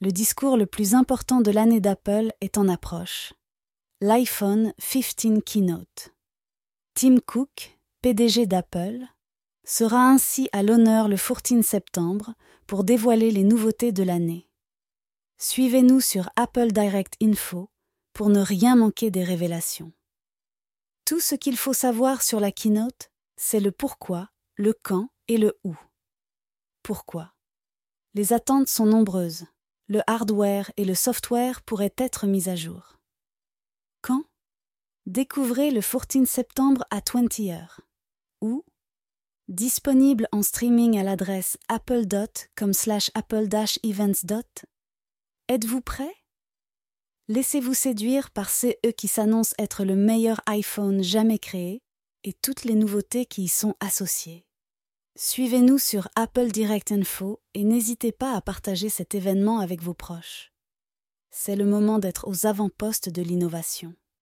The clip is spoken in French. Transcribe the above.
le discours le plus important de l'année d'Apple est en approche. L'iPhone 15 Keynote. Tim Cook, PDG d'Apple, sera ainsi à l'honneur le 14 septembre pour dévoiler les nouveautés de l'année. Suivez-nous sur Apple Direct Info pour ne rien manquer des révélations. Tout ce qu'il faut savoir sur la keynote, c'est le pourquoi, le quand et le où. Pourquoi? Les attentes sont nombreuses. Le hardware et le software pourraient être mis à jour. Quand? Découvrez le 14 septembre à 20h. Où Disponible en streaming à l'adresse apple.com slash apple-events. Êtes-vous prêt? Laissez-vous séduire par CE qui s'annonce être le meilleur iPhone jamais créé et toutes les nouveautés qui y sont associées. Suivez-nous sur Apple Direct Info et n'hésitez pas à partager cet événement avec vos proches. C'est le moment d'être aux avant-postes de l'innovation.